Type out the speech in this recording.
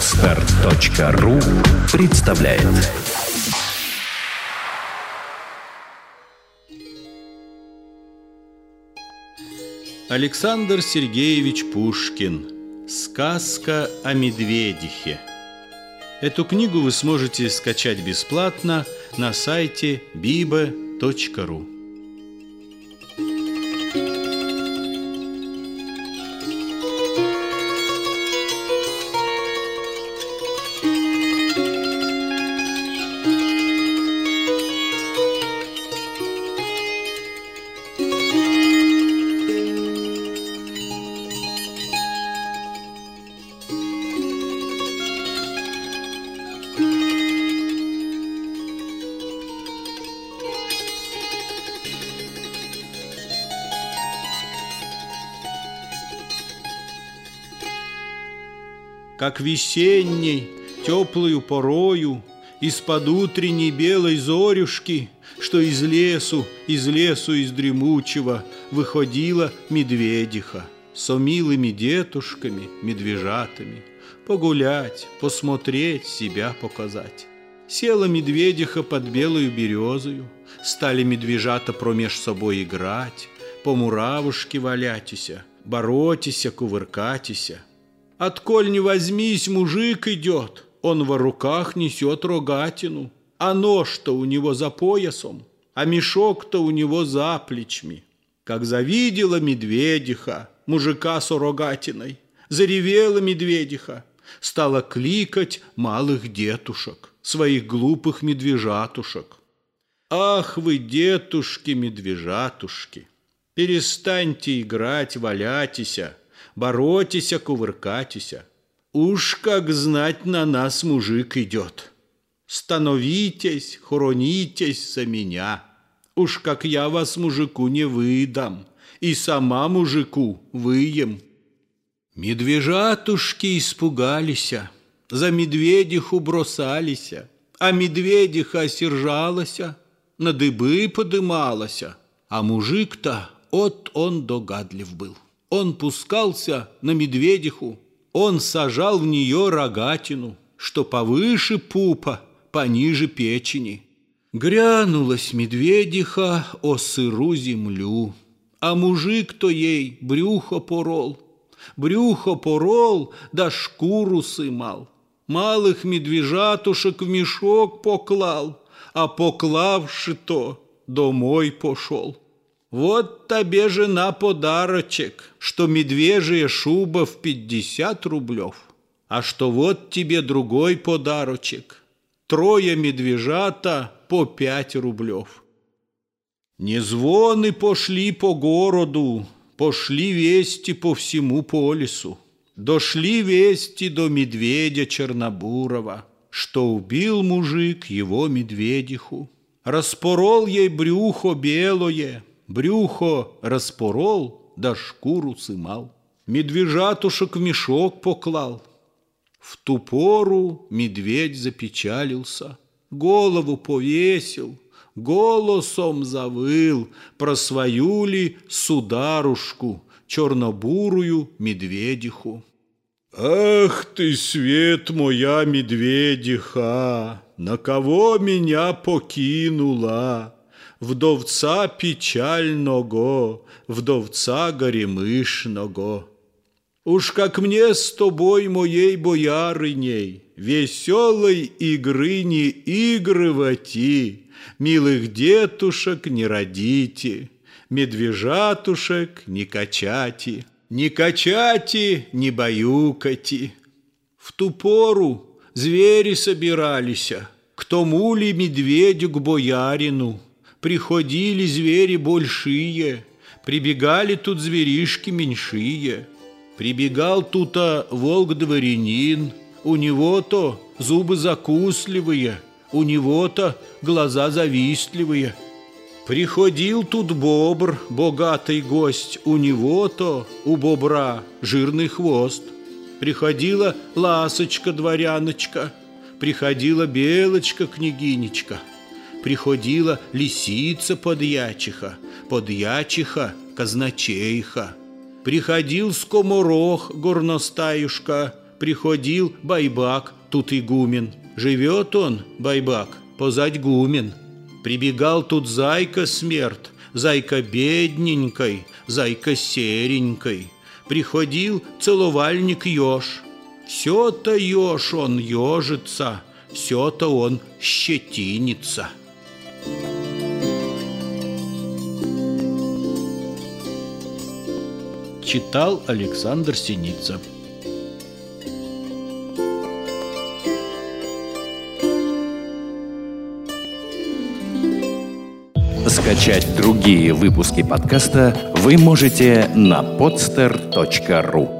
Отстар.ру представляет. Александр Сергеевич Пушкин. Сказка о медведихе. Эту книгу вы сможете скачать бесплатно на сайте biba.ru Как весенней, теплую порою Из-под утренней белой зорюшки, Что из лесу, из лесу, из дремучего Выходила медведиха Со милыми детушками, медвежатами Погулять, посмотреть, себя показать. Села медведиха под белую березою, Стали медвежата промеж собой играть, По муравушке валятися, боротися, кувыркатися — Отколь не возьмись, мужик идет, он во руках несет рогатину, а нож-то у него за поясом, а мешок-то у него за плечми. Как завидела медведиха, мужика с рогатиной, заревела медведиха, стала кликать малых детушек, своих глупых медвежатушек. Ах вы, детушки-медвежатушки, перестаньте играть, валяйтеся, боротися, кувыркатися. Уж как знать на нас мужик идет. Становитесь, хоронитесь за меня. Уж как я вас мужику не выдам, и сама мужику выем. Медвежатушки испугалися, за медведиху бросалися, а медведиха осержалася, на дыбы подымалася, а мужик-то от он догадлив был. Он пускался на медведиху, он сажал в нее рогатину, что повыше пупа, пониже печени. Грянулась медведиха о сыру землю, а мужик-то ей брюхо порол. Брюхо порол, да шкуру сымал. Малых медвежатушек в мешок поклал, а поклавши то домой пошел. Вот тебе жена подарочек, что медвежья шуба в пятьдесят рублев, а что вот тебе другой подарочек, трое медвежата по пять рублев. Не звоны пошли по городу, пошли вести по всему полису. Дошли вести до медведя Чернобурова, что убил мужик его медведиху. Распорол ей брюхо белое, брюхо распорол, да шкуру сымал. Медвежатушек в мешок поклал. В ту пору медведь запечалился, голову повесил, голосом завыл про свою ли сударушку, чернобурую медведиху. Ах ты, свет моя медведиха, на кого меня покинула? Вдовца печального, вдовца горемышного. Уж как мне с тобой, моей боярыней, Веселой игры не игрывати, Милых детушек не родите, Медвежатушек не качати, Не качати, не баюкати. В ту пору звери собирались, К тому ли медведю к боярину, Приходили звери большие, Прибегали тут зверишки меньшие. Прибегал тут-то волк-дворянин, У него-то зубы закусливые, У него-то глаза завистливые. Приходил тут бобр, богатый гость, У него-то, у бобра, жирный хвост. Приходила ласочка-дворяночка, Приходила белочка-княгинечка — приходила лисица подьячиха, подьячиха казначейха. Приходил скоморох горностаюшка, приходил байбак, тут игумен. Живет он, байбак, позать гумен. Прибегал тут зайка смерть, зайка бедненькой, зайка серенькой. Приходил целовальник еж. Все-то еж он ежится, все-то он щетинится. Читал Александр Синица. Скачать другие выпуски подкаста вы можете на podster.ru